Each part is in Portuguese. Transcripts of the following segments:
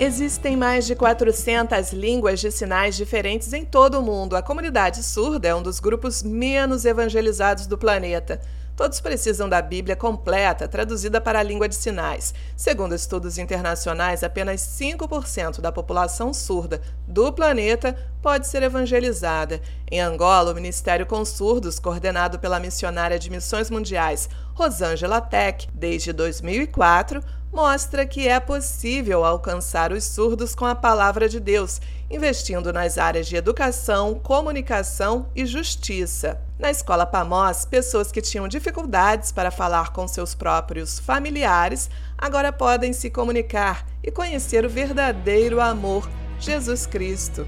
Existem mais de 400 línguas de sinais diferentes em todo o mundo. A comunidade surda é um dos grupos menos evangelizados do planeta. Todos precisam da Bíblia completa, traduzida para a língua de sinais. Segundo estudos internacionais, apenas 5% da população surda do planeta pode ser evangelizada. Em Angola, o Ministério com Surdos, coordenado pela missionária de Missões Mundiais Rosângela Tech, desde 2004, mostra que é possível alcançar os surdos com a palavra de Deus, investindo nas áreas de educação, comunicação e justiça. Na escola Pamós, pessoas que tinham dificuldades para falar com seus próprios familiares agora podem se comunicar e conhecer o verdadeiro amor, Jesus Cristo.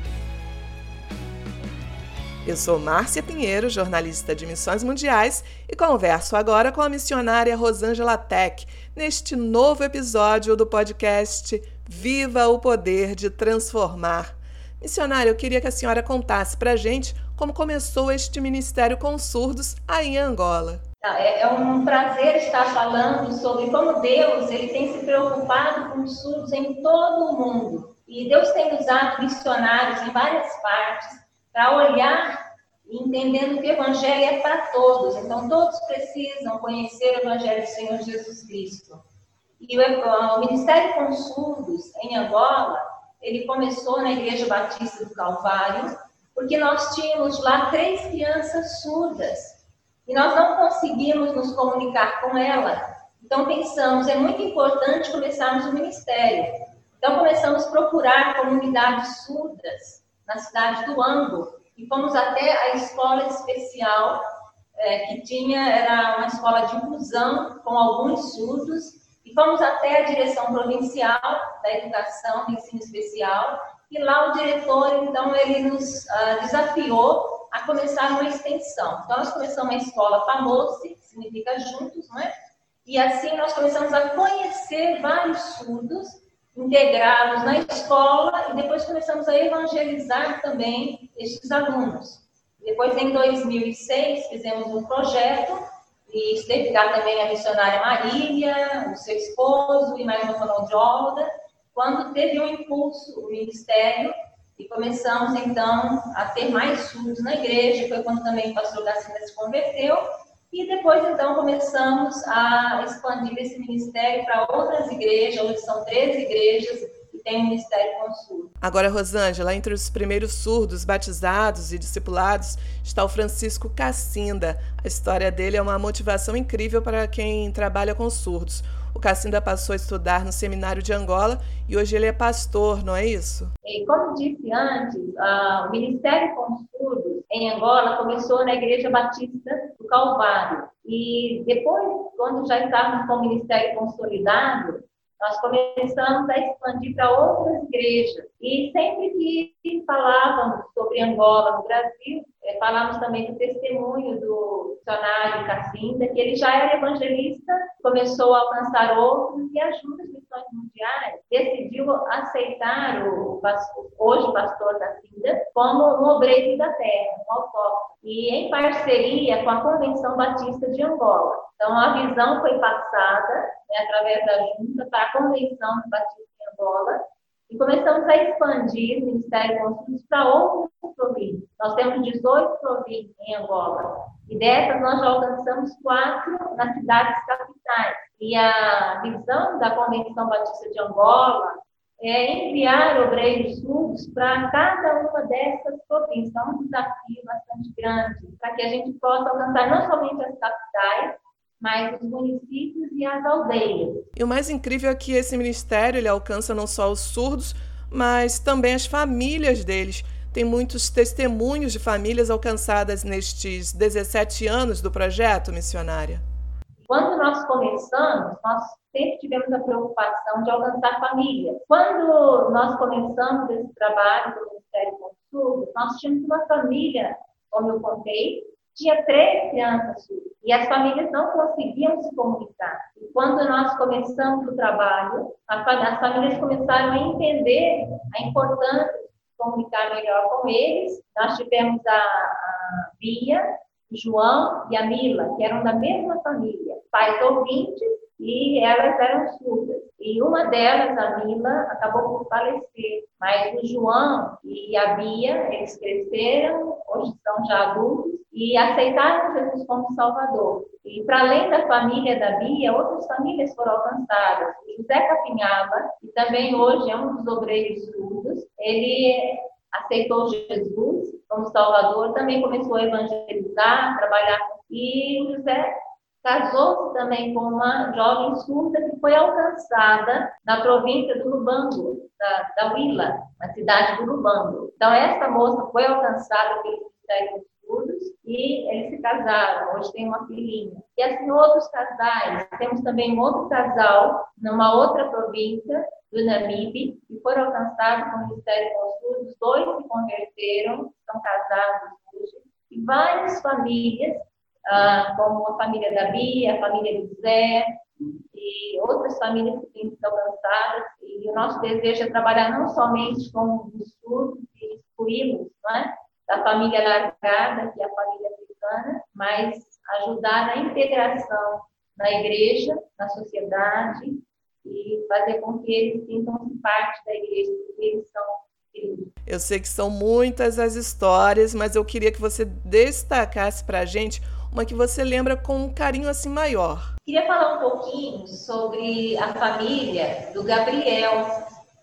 Eu sou Márcia Pinheiro, jornalista de Missões Mundiais, e converso agora com a missionária Rosângela Tech neste novo episódio do podcast Viva o Poder de Transformar. Missionária, eu queria que a senhora contasse para a gente como começou este ministério com surdos aí em Angola. Ah, é, é um prazer estar falando sobre como Deus ele tem se preocupado com os surdos em todo o mundo. E Deus tem usado missionários em várias partes para olhar entendendo que o Evangelho é para todos. Então, todos precisam conhecer o Evangelho do Senhor Jesus Cristo. E o, Ministério com Surdos, em Angola, ele começou na Igreja Batista do Calvário, porque nós tínhamos lá três crianças surdas e nós não conseguimos nos comunicar com ela. Então, pensamos, é muito importante começarmos o ministério. Então, começamos a procurar comunidades surdas na cidade do Ango. E fomos até a escola especial, é, que tinha, era uma escola de inclusão com alguns surdos. E fomos até a direção provincial da educação, do ensino especial. E lá o diretor, então, ele nos uh, desafiou a começar uma extensão. Então, nós começamos a escola FAMOSE, que significa juntos, não é? E assim nós começamos a conhecer vários surdos integrá-los na escola e depois começamos a evangelizar também estes alunos. Depois, em 2006, fizemos um projeto e esteve lá também a missionária Marília, o seu esposo e mais uma fonoaudióloga, quando teve um impulso, o ministério, e começamos então a ter mais surdos na igreja, foi quando também o pastor Gacina se converteu, e depois, então, começamos a expandir esse ministério para outras igrejas, hoje são três igrejas que têm um ministério com surdo. Agora, Rosângela, entre os primeiros surdos batizados e discipulados está o Francisco Cassinda. A história dele é uma motivação incrível para quem trabalha com surdos. O Cassinda passou a estudar no seminário de Angola e hoje ele é pastor, não é isso? E como disse antes, uh, o Ministério com Surdos em Angola começou na Igreja Batista Calvário. E depois, quando já estávamos com o Ministério consolidado, nós começamos a expandir para outras igrejas. E sempre que falávamos sobre Angola no Brasil, é, falamos também do testemunho do missionário Cassinda, que ele já era evangelista, começou a alcançar outros e ajuda mundiais, decidiu aceitar o, hoje pastor Cassinda como um obreiro da terra, um autóctone, e em parceria com a Convenção Batista de Angola. Então, a visão foi passada né, através da junta para a Convenção Batista de Angola, e começamos a expandir o Ministério Consultos para outras províncias. Nós temos 18 províncias em Angola. E dessas nós já alcançamos quatro nas cidades capitais. E a visão da Convenção Batista de Angola é enviar obreiros surdos para cada uma dessas províncias. É um desafio bastante grande para que a gente possa alcançar não somente as capitais, mas os municípios e as aldeias. E o mais incrível é que esse ministério ele alcança não só os surdos, mas também as famílias deles. Tem muitos testemunhos de famílias alcançadas nestes 17 anos do projeto missionária. Quando nós começamos, nós sempre tivemos a preocupação de alcançar famílias. Quando nós começamos esse trabalho do Ministério com Surdos, nós tínhamos uma família, como eu contei, tinha três crianças e as famílias não conseguiam se comunicar. E quando nós começamos o trabalho, as famílias começaram a entender a importância de comunicar melhor com eles. Nós tivemos a, a Bia, João e a Mila, que eram da mesma família, pais ouvintes e elas eram surdas. e uma delas, a Mila, acabou por falecer. Mas o João e a Bia, eles cresceram, hoje são já adultos, e aceitaram Jesus como Salvador. E para além da família da Bia, outras famílias foram alcançadas. O José Capinhava, que também hoje é um dos obreiros surdos, ele aceitou Jesus como Salvador, também começou a evangelizar, trabalhar. E o José casou-se também com uma jovem surda que foi alcançada na província do Lubango, da, da Huila, na cidade do Lubango. Então, essa moça foi alcançada pelo Ministério dos Surdos e eles se casaram. Hoje tem uma filhinha. E assim, outros casais. Temos também um outro casal numa outra província do Namibe, que foram alcançados com o Ministério dos Surdos. Dois se converteram, estão casados hoje. E várias famílias ah, como a família da Bia, a família do Zé e outras famílias que têm sido alcançadas. E o nosso desejo é trabalhar não somente com os surdos e excluí-los é? Da família largada, que é a família africana, mas ajudar na integração na igreja, na sociedade e fazer com que eles sintam-se parte da igreja, porque eles são eu sei que são muitas as histórias, mas eu queria que você destacasse para a gente uma que você lembra com um carinho assim maior. Queria falar um pouquinho sobre a família do Gabriel,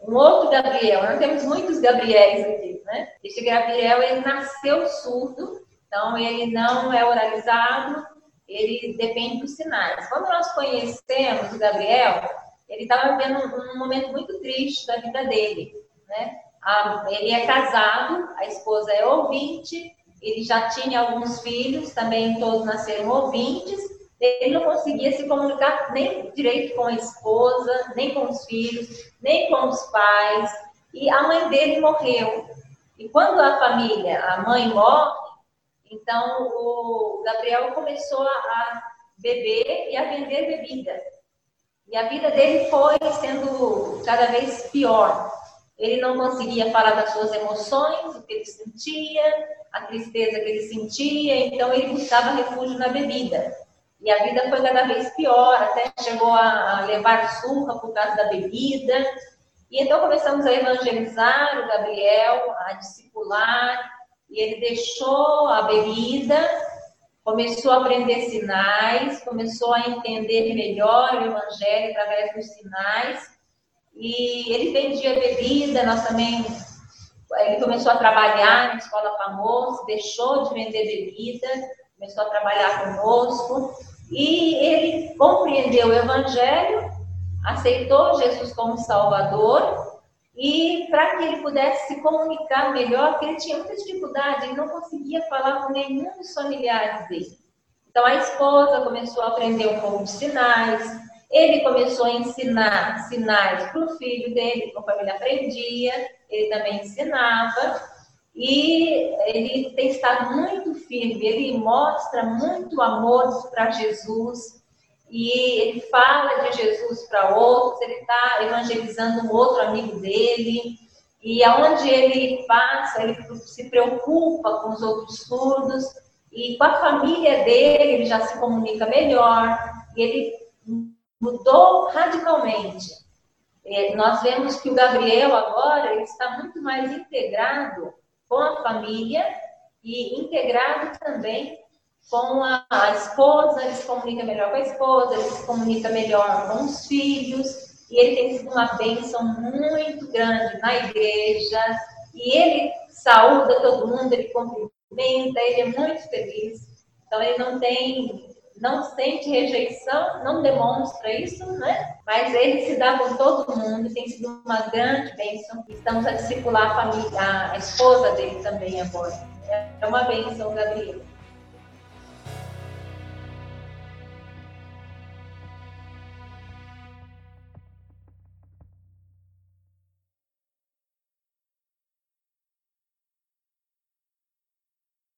um outro Gabriel. Nós temos muitos Gabriéis aqui, né? Este Gabriel, ele nasceu surdo, então ele não é oralizado, ele depende dos sinais. Quando nós conhecemos o Gabriel, ele estava vivendo um, momento muito triste da vida dele, né? ele é casado, a esposa é ouvinte, ele já tinha alguns filhos, também todos nasceram ouvintes. Ele não conseguia se comunicar nem direito com a esposa, nem com os filhos, nem com os pais. E a mãe dele morreu. E quando a família, a mãe morre, então o Gabriel começou a beber e a vender bebida. E a vida dele foi sendo cada vez pior. Ele não conseguia falar das suas emoções, o que ele sentia, a tristeza que ele sentia, então ele buscava refúgio na bebida. E a vida foi cada vez pior, até chegou a levar surra por causa da bebida. E então começamos a evangelizar o Gabriel, a discipular, e ele deixou a bebida, começou a aprender sinais, começou a entender melhor o evangelho através dos sinais e ele vendia bebida, nós também. Ele começou a trabalhar na escola famosa, deixou de vender bebida, começou a trabalhar conosco. E ele compreendeu o Evangelho, aceitou Jesus como Salvador, e para que ele pudesse se comunicar melhor, porque ele tinha muita dificuldade, ele não conseguia falar com nenhum dos familiares dele. Então a esposa começou a aprender um pouco de sinais, ele começou a ensinar sinais para o filho dele, conforme ele aprendia, ele também ensinava. E ele tem estado muito firme, ele mostra muito amor para Jesus, e ele fala de Jesus para outros, ele está evangelizando um outro amigo dele, e aonde ele passa, ele se preocupa com os outros surdos, e com a família dele, ele já se comunica melhor, e ele mudou radicalmente. É, nós vemos que o Gabriel agora ele está muito mais integrado com a família e integrado também com a, a esposa, ele se comunica melhor com a esposa, ele se comunica melhor com os filhos, e ele tem sido uma bênção muito grande na igreja, e ele saúda todo mundo, ele cumprimenta, ele é muito feliz. Então ele não tem não sente rejeição, não demonstra isso, né? Mas ele se dá com todo mundo, tem sido uma grande bênção. Estamos a discipular a família, a esposa dele também agora. É uma bênção, Gabriel.